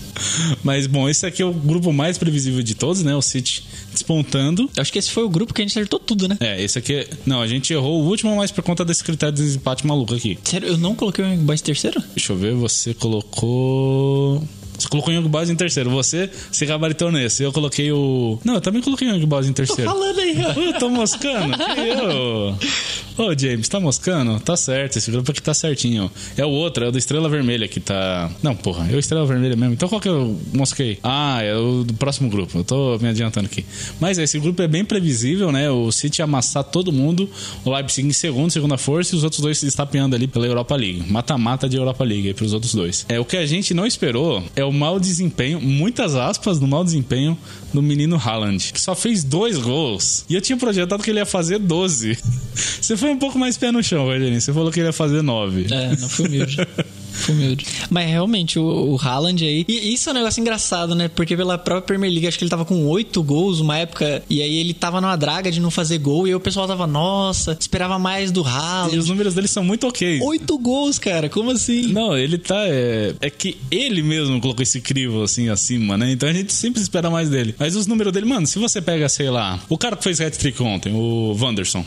Mas bom, esse aqui é o grupo mais previsível de todos, né? O City despontando. Eu acho que esse foi o grupo que a gente acertou tudo, né? É, esse aqui. Não, a gente errou o último, mas por conta desse critério de desempate maluco aqui. Sério, eu não coloquei o Boys terceiro? Deixa eu ver, você colocou. Você colocou o Young Boys em terceiro. Você se gabaritou nesse. Eu coloquei o. Não, eu também coloquei o Young Boys em terceiro. Tô falando aí, ó. Eu tô moscando? eu? Ô, James, tá moscando? Tá certo, esse grupo aqui tá certinho. É o outro, é o do Estrela Vermelha que tá. Não, porra, é o Estrela Vermelha mesmo. Então qual que eu mosquei? Ah, é o do próximo grupo. Eu tô me adiantando aqui. Mas esse grupo é bem previsível, né? O City amassar todo mundo, o Leipzig em segundo, segunda força, e os outros dois se estapeando ali pela Europa League. Mata-mata de Europa League aí pros outros dois. É, o que a gente não esperou é o mau desempenho, muitas aspas no mau desempenho do menino Haaland, que só fez dois gols. E eu tinha projetado que ele ia fazer 12. Você foi um pouco mais pé no chão, Rogerinho. Você falou que ele ia fazer 9. É, não fui humilde. Humilde. Mas realmente, o, o Haaland aí. E isso é um negócio engraçado, né? Porque pela própria Premier League, acho que ele tava com oito gols uma época. E aí ele tava numa draga de não fazer gol. E aí o pessoal tava, nossa, esperava mais do Haaland. E os números dele são muito ok. Oito gols, cara. Como assim? Não, ele tá. É, é que ele mesmo colocou esse crivo assim acima, né? Então a gente sempre espera mais dele. Mas os números dele, mano, se você pega, sei lá, o cara que fez hat-trick ontem, o Wanderson.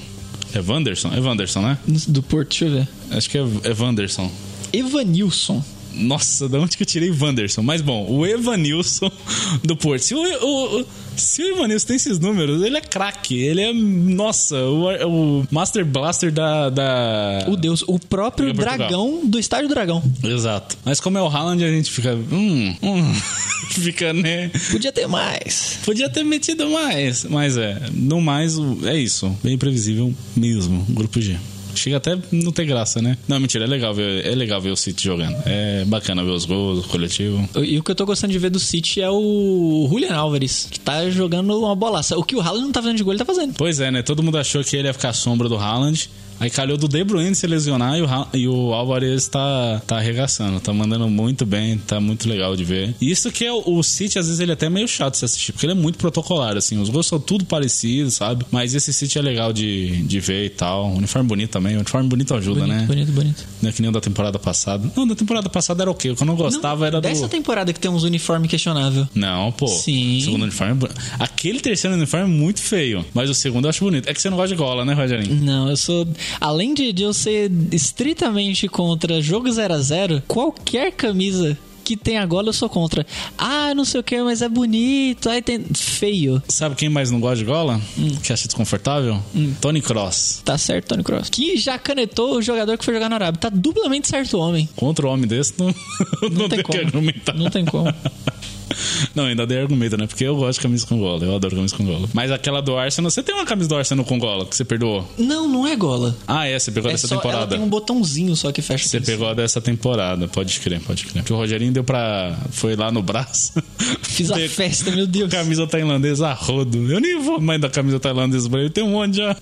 É Wanderson? É Wanderson, né? Do Porto, deixa eu ver. Acho que é, é Wanderson. Evanilson. Nossa, de onde que eu tirei Wanderson? Mas bom, o Evanilson do Porto. Se o, o, se o Evanilson tem esses números, ele é craque. Ele é, nossa, o, o Master Blaster da, da. O Deus, o próprio dragão do Estádio Dragão. Exato. Mas como é o Haaland, a gente fica. Hum, hum. fica, né? Podia ter mais. Podia ter metido mais. Mas é, no mais, é isso. Bem previsível mesmo. Grupo G. Chega até não ter graça, né? Não, mentira, é legal ver, é legal ver o City jogando. É bacana ver os gols, o coletivo. E o que eu tô gostando de ver do City é o Julian Álvares, que tá jogando uma bolaça. O que o Haaland não tá fazendo de gol, ele tá fazendo. Pois é, né? Todo mundo achou que ele ia ficar à sombra do Haaland. Aí calhou do De Bruyne se lesionar e o, e o Álvares tá, tá arregaçando. Tá mandando muito bem, tá muito legal de ver. E Isso que é o, o City, às vezes ele é até meio chato de se assistir, porque ele é muito protocolar, assim. Os gols são tudo parecidos, sabe? Mas esse City é legal de, de ver e tal. O uniforme bonito também. O uniforme bonito ajuda, bonito, né? bonito, bonito. Não é que nem o da temporada passada. Não, da temporada passada era o quê? O que eu não gostava era do. Dessa temporada que tem uns uniformes questionável. Não, pô. Sim. O segundo uniforme é. Aquele terceiro uniforme é muito feio. Mas o segundo eu acho bonito. É que você não gosta de gola, né, Rogerinho? Não, eu sou. Além de, de eu ser estritamente contra jogo 0 a 0 qualquer camisa que tem a gola eu sou contra. Ah, não sei o que, mas é bonito. Aí tem. Feio. Sabe quem mais não gosta de gola? Hum. Que acha desconfortável? Tony Cross. Tá certo, Tony Cross. Que já canetou o jogador que foi jogar na Arábia. Tá duplamente certo o homem. Contra o homem desse, não, não, Não tem tem que como. argumentar. Não tem como. Não, ainda dei argumento, né? Porque eu gosto de camisa com gola. Eu adoro camisa com gola. Mas aquela do Arsenal, você tem uma camisa do Arsenal com gola que você perdoou? Não, não é gola. Ah, é, você pegou É dessa só, ela temporada. tem um botãozinho só que fecha. Você pegou a dessa temporada, pode crer, pode crer. Que o Rogerinho deu pra. Foi lá no braço. Fiz a festa, meu Deus. Camisa tailandesa a rodo. Eu nem vou mais da camisa tailandesa pra ele, tem um monte já.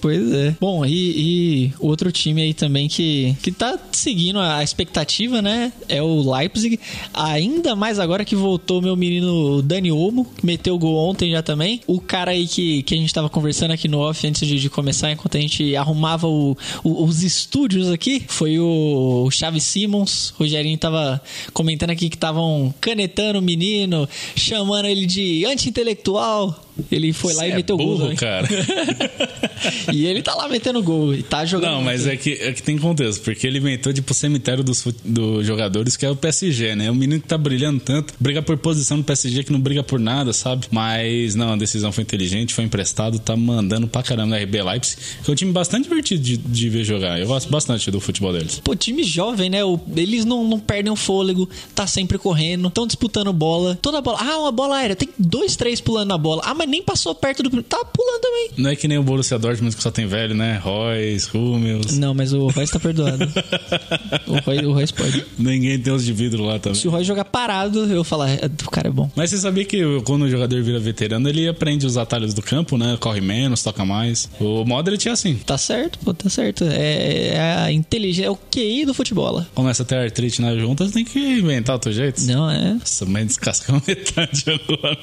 Pois é. Bom, e, e outro time aí também que, que tá seguindo a expectativa, né? É o Leipzig. Ainda mais agora que voltou meu menino Dani Olmo, que meteu gol ontem já também. O cara aí que, que a gente tava conversando aqui no off antes de, de começar, enquanto a gente arrumava o- o- os estúdios aqui, foi o Chaves Simmons. O Rogerinho tava comentando aqui que estavam canetando o menino, chamando ele de anti-intelectual. Ele foi lá Cê e é meteu gol. burro, também. cara. e ele tá lá metendo gol e tá jogando. Não, mas é que, é que tem contexto, porque ele inventou tipo o cemitério dos, dos jogadores, que é o PSG, né? O menino que tá brilhando tanto, briga por posição no PSG que não briga por nada, sabe? Mas não, a decisão foi inteligente, foi emprestado, tá mandando pra caramba na RB Leipzig, que é um time bastante divertido de, de ver jogar. Eu gosto bastante do futebol deles. Pô, time jovem, né? Eles não, não perdem o fôlego, tá sempre correndo, estão disputando bola. Toda bola. Ah, uma bola aérea. Tem dois, três pulando na bola. Ah, mas nem passou perto do. Tá pulando também. Não é que nem o Borussia Dortmund que só tem velho, né? Royce, Hummels. Não, mas o Royce tá perdoado. o, Royce, o Royce pode. Ninguém tem os de vidro lá também. Se o Royce jogar parado, eu falar, "É, o cara é bom. Mas você sabia que quando o jogador vira veterano, ele aprende os atalhos do campo, né? Corre menos, toca mais. O Modric é assim. Tá certo, pô, tá certo. É, é a inteligência, é o QI do futebol. Começa a ter artrite nas juntas, tem que inventar outro jeito. Não é? Nossa, mas descascou metade agora.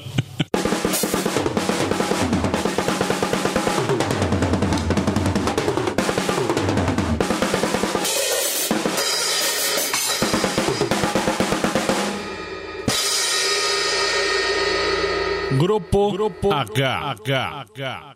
Grupo, Grupo H. H. H.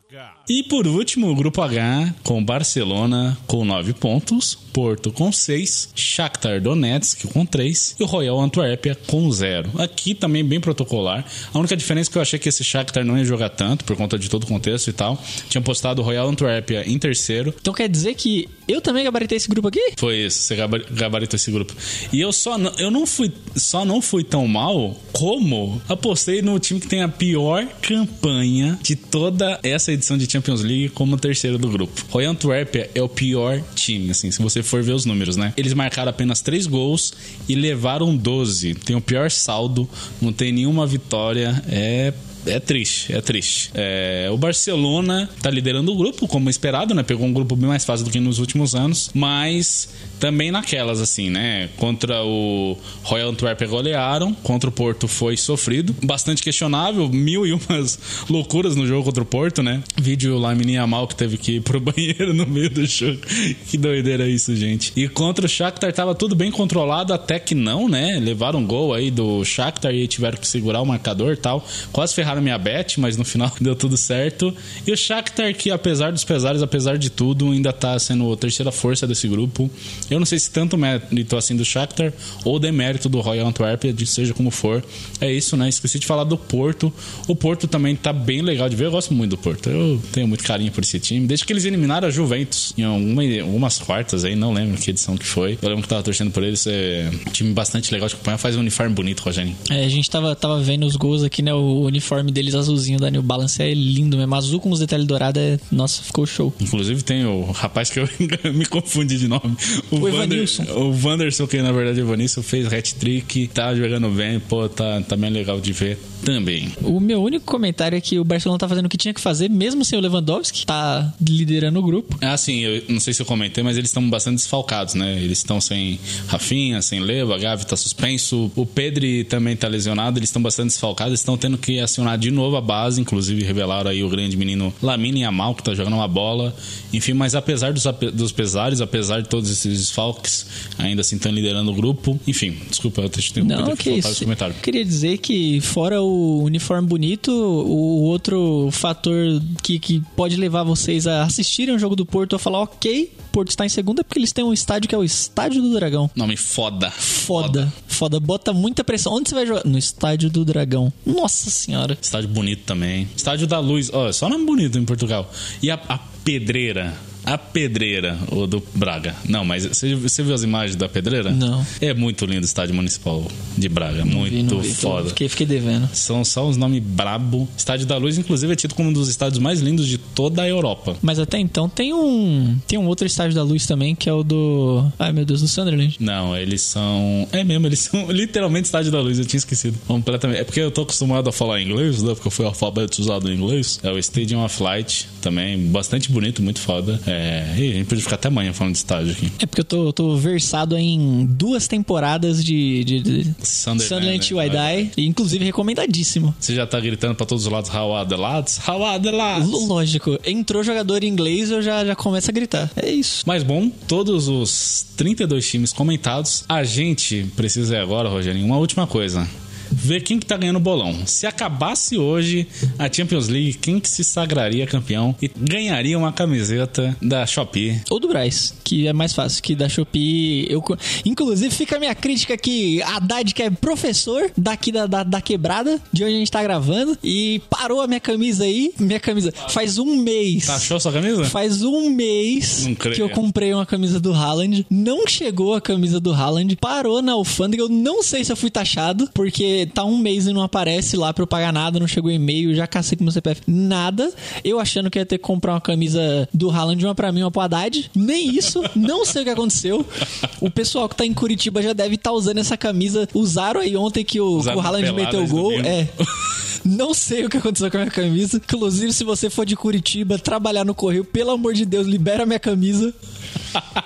E por último, o grupo H, com Barcelona com 9 pontos, Porto com 6, Shakhtar Donetsk com 3 e o Royal Antuérpia com 0. Aqui também bem protocolar. A única diferença é que eu achei que esse Shakhtar não ia jogar tanto, por conta de todo o contexto e tal. Tinha postado o Royal Antuérpia em terceiro. Então quer dizer que eu também gabaritei esse grupo aqui? Foi isso, você gaba- gabaritou esse grupo. E eu só não, eu não fui, só não fui tão mal como apostei no time que tem a pior campanha de toda essa edição de Champions League como terceiro do grupo. Royal Antuérpia é o pior time, assim, se você for ver os números, né? Eles marcaram apenas 3 gols e levaram 12. Tem o pior saldo, não tem nenhuma vitória, é é triste, é triste. É, o Barcelona tá liderando o grupo, como esperado, né? Pegou um grupo bem mais fácil do que nos últimos anos, mas também naquelas, assim, né? Contra o Royal Antwerp golearam, contra o Porto foi sofrido, bastante questionável, mil e umas loucuras no jogo contra o Porto, né? Vídeo lá, menina mal que teve que ir pro banheiro no meio do jogo. que doideira isso, gente. E contra o Shakhtar tava tudo bem controlado, até que não, né? Levaram um gol aí do Shakhtar e tiveram que segurar o marcador e tal. Quase ferraram minha bet, mas no final deu tudo certo. E o Shakhtar, que apesar dos pesares, apesar de tudo, ainda tá sendo a terceira força desse grupo. Eu não sei se tanto mérito assim do Shakhtar ou demérito do Royal Antwerp, seja como for. É isso, né? Esqueci de falar do Porto. O Porto também tá bem legal de ver. Eu gosto muito do Porto. Eu tenho muito carinho por esse time. Desde que eles eliminaram a Juventus em alguma, algumas quartas aí, não lembro que edição que foi. Eu lembro que tava torcendo por eles. É um time bastante legal de acompanhar. Faz um uniforme bonito, Rogério. É, a gente tava, tava vendo os gols aqui, né? O uniforme deles azulzinho da New Balance é lindo mesmo. Azul com os detalhes dourados é. Nossa, ficou show. Inclusive tem o rapaz que eu me confundi de nome. O Vander- Evanilson. O Wanderson, que na verdade é o Evanilson, fez hat-trick, tá jogando bem, pô, tá, tá bem legal de ver também. O meu único comentário é que o Barcelona tá fazendo o que tinha que fazer, mesmo sem o Lewandowski, tá liderando o grupo. Ah, sim, eu não sei se eu comentei, mas eles estão bastante desfalcados, né? Eles estão sem Rafinha, sem Leva, Gavi tá suspenso, o Pedri também tá lesionado, eles estão bastante desfalcados, estão tendo que acionar de novo a base, inclusive revelaram aí o grande menino Lamine Yamal, que tá jogando uma bola. Enfim, mas apesar dos, dos pesares, apesar de todos esses desfalques, ainda assim estão liderando o grupo. Enfim, desculpa, eu te interrompi, Não, deixa eu comentário. Queria dizer que, fora o uniforme bonito, o outro fator que, que pode levar vocês a assistirem o jogo do Porto a falar, ok, Porto está em segunda, é porque eles têm um estádio que é o Estádio do Dragão. Nome foda. Foda, foda, bota muita pressão. Onde você vai jogar? No Estádio do Dragão. Nossa senhora. Estádio bonito também. Estádio da Luz. Ó, só nome bonito em Portugal. E a, a Pedreira. A Pedreira, o do Braga. Não, mas você, você viu as imagens da Pedreira? Não. É muito lindo o estádio municipal de Braga. muito Vi, não vi, tô- foda. Fiquei, fiquei devendo. São só uns nomes brabo. Estádio da Luz, inclusive, é tido como um dos estádios mais lindos de toda a Europa. Mas até então tem um tem um outro estádio da luz também, que é o do. Ai meu Deus, do Sunderland. Não, eles são. É mesmo, eles são literalmente Estádio da Luz, eu tinha esquecido. Completamente. É porque eu tô acostumado a falar inglês, né? Porque eu fui alfabetizado em inglês. É o Stadium of Light, também bastante bonito, muito foda. É. E a gente podia ficar até amanhã falando de estádio aqui. É porque eu tô, eu tô versado em duas temporadas de, de, de Sunderland, Sunderland né? E inclusive recomendadíssimo. Você já tá gritando pra todos os lados, How are the lads? How are the lads? Lógico, entrou jogador em inglês, eu já, já começo a gritar. É isso. Mas bom, todos os 32 times comentados, a gente precisa agora, Rogerinho, uma última coisa. Ver quem que tá ganhando o bolão. Se acabasse hoje a Champions League, quem que se sagraria campeão e ganharia uma camiseta da Shopee? Ou do Braz, que é mais fácil, que da Shopee. Eu, inclusive, fica a minha crítica que a Haddad, que é professor daqui da, da, da quebrada, de onde a gente tá gravando, e parou a minha camisa aí. Minha camisa faz um mês. Tá achou sua camisa? Faz um mês que eu comprei uma camisa do Haaland. Não chegou a camisa do Haaland. Parou na alfândega. Eu não sei se eu fui taxado, porque tá um mês e não aparece lá pra eu pagar nada. Não chegou e-mail. Já cacei com meu CPF. Nada. Eu achando que ia ter que comprar uma camisa do Haaland, uma pra mim, uma pro Haddad. Nem isso. Não sei o que aconteceu. O pessoal que tá em Curitiba já deve estar usando essa camisa. Usaram aí ontem que o, Usaram o Haaland meteu o gol. É. Não sei o que aconteceu com a minha camisa. Inclusive, se você for de Curitiba trabalhar no correio, pelo amor de Deus, libera a minha camisa.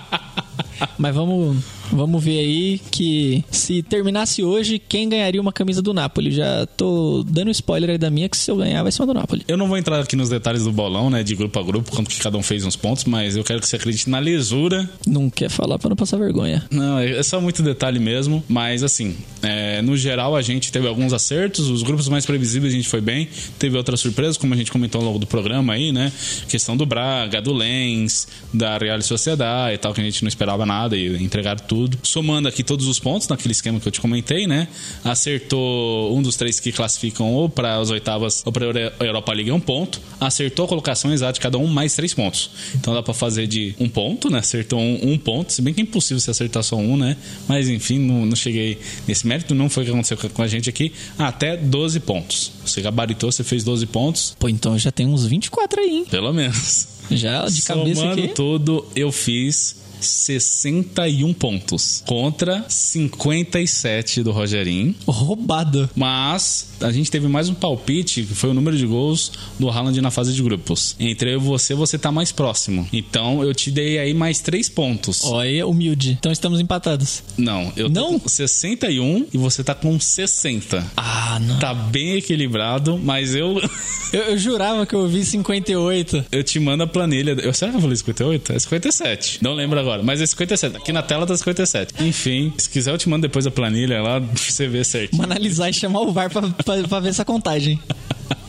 Mas vamos, vamos ver aí que se terminasse hoje, quem ganharia uma camisa do Napoli? Já tô dando spoiler aí da minha que se eu ganhar vai ser uma do Napoli. Eu não vou entrar aqui nos detalhes do bolão, né, de grupo a grupo, quanto que cada um fez uns pontos, mas eu quero que você acredite na lesura Não quer falar pra não passar vergonha. Não, é é só muito detalhe mesmo. Mas assim, é, no geral a gente teve alguns acertos. Os grupos mais previsíveis a gente foi bem. Teve outras surpresas, como a gente comentou ao longo do programa aí, né? Questão do Braga, do Lens, da Real Sociedade e tal, que a gente não esperava nada e entregaram tudo. Somando aqui todos os pontos naquele esquema que eu te comentei, né? Acertou um dos três que classificam ou para as oitavas ou para a Europa League um ponto. Acertou a colocação exata de cada um mais três pontos. Então dá para fazer de um ponto, né? Acertou um, um ponto, se bem que é impossível você acertar só um, né? Mas enfim, não, não cheguei nesse mérito, não foi o que aconteceu com- a gente aqui. Até 12 pontos. Você gabaritou, você fez 12 pontos, Pô, então já tem uns 24 aí, hein? pelo menos. Já de cabeça Somando aqui. tudo, eu fiz 61 pontos contra 57 do Rogerinho. Roubado. Mas a gente teve mais um palpite, que foi o número de gols do Haaland na fase de grupos. Entre eu e você, você tá mais próximo. Então eu te dei aí mais 3 pontos. Olha, humilde. Então estamos empatados. Não, eu Não? tô com 61 e você tá com 60. Ah, não. Tá bem equilibrado, mas eu Eu, eu jurava que eu vi 58. eu te mando a planilha. Eu, será que eu falei 58? É 57. Não lembro agora, mas é 57. Aqui na tela tá 57. Enfim, se quiser eu te mando depois a planilha lá pra você ver certinho. Vamos analisar e chamar o VAR pra, pra, pra ver essa contagem.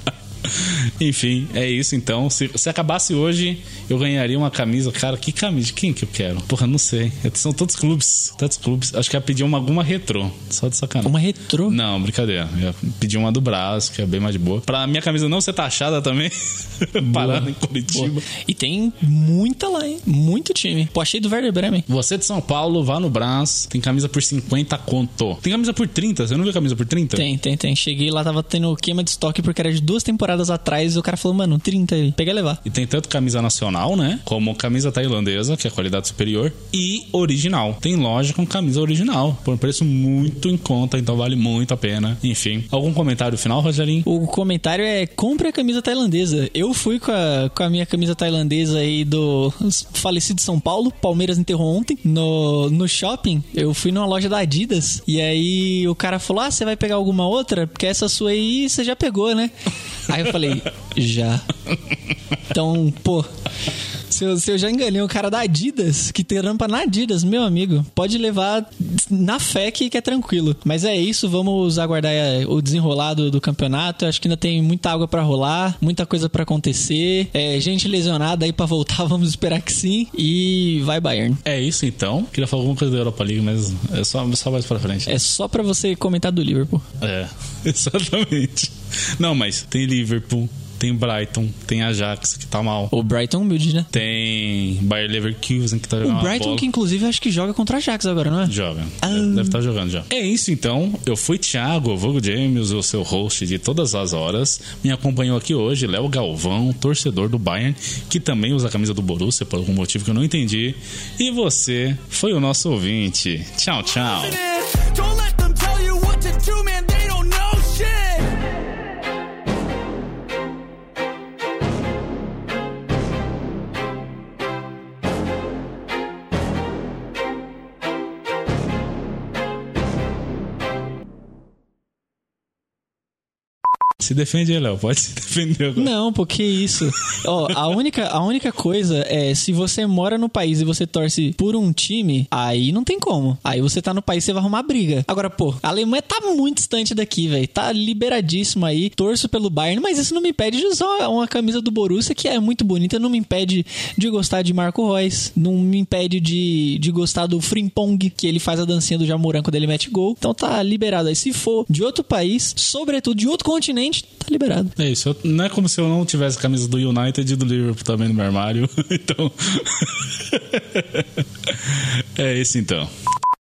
Enfim, é isso então. Se, se acabasse hoje, eu ganharia uma camisa. Cara, que camisa? De quem que eu quero? Porra, não sei. São todos clubes. Tantos clubes. Acho que ia pedir uma, alguma retrô. Só de sacanagem. Uma retrô? Não, brincadeira. Eu ia pedir uma do Brás, que é bem mais de boa. Pra minha camisa não ser taxada também. Parando em Curitiba. Boa. E tem muita lá, hein? Muito time. Pô, achei do Werder Bremen. Você de São Paulo, vá no Brás. Tem camisa por 50 conto. Tem camisa por 30. Você não viu camisa por 30? Tem, tem, tem. Cheguei lá, tava tendo queima de estoque porque era de duas temporadas atrás. E o cara falou, mano, 30 aí. Pega e levar. E tem tanto camisa nacional, né? Como camisa tailandesa, que é qualidade superior. E original. Tem loja com camisa original. Por um preço muito em conta, então vale muito a pena. Enfim. Algum comentário final, Rogerinho? O comentário é: compre a camisa tailandesa. Eu fui com a, com a minha camisa tailandesa aí do falecido São Paulo. Palmeiras enterrou ontem. No, no shopping, eu fui numa loja da Adidas. E aí o cara falou: Ah, você vai pegar alguma outra? Porque essa sua aí você já pegou, né? Aí eu falei: Já. Então, pô. Se eu, se eu, já enganei o cara da Adidas, que tem rampa na Adidas, meu amigo, pode levar na fé que, que é tranquilo. Mas é isso, vamos aguardar é, o desenrolado do campeonato. Eu acho que ainda tem muita água para rolar, muita coisa para acontecer. É, gente lesionada aí para voltar, vamos esperar que sim. E vai Bayern. É isso então. Queria falar alguma coisa da Europa League, mas é só, só mais pra frente. É só para você comentar do Liverpool. É, exatamente. Não, mas tem Liverpool, tem Brighton, tem Ajax, que tá mal. O Brighton humilde, né? Tem Bayer Leverkusen, que tá jogando O Brighton, que inclusive acho que joga contra Ajax agora, não é? Joga. Ah. Deve estar tá jogando já. É isso então. Eu fui Thiago, Vogo James, o seu host de todas as horas. Me acompanhou aqui hoje Léo Galvão, torcedor do Bayern, que também usa a camisa do Borussia por algum motivo que eu não entendi. E você foi o nosso ouvinte. Tchau, tchau. Se defende aí, Léo. Pode se defender agora. Não, porque isso. Ó, a única, a única coisa é se você mora no país e você torce por um time, aí não tem como. Aí você tá no país, você vai arrumar briga. Agora, pô, a Alemanha tá muito distante daqui, velho. Tá liberadíssimo aí. Torço pelo Bayern, mas isso não me impede de usar uma camisa do Borussia que é muito bonita. Não me impede de gostar de Marco Reus. Não me impede de, de gostar do Frimpong, que ele faz a dancinha do Jamoran quando ele mete gol. Então tá liberado aí. Se for de outro país, sobretudo de outro continente, tá liberado. É isso. Eu, não é como se eu não tivesse camisa do United e do Liverpool também no meu armário. então. é isso então.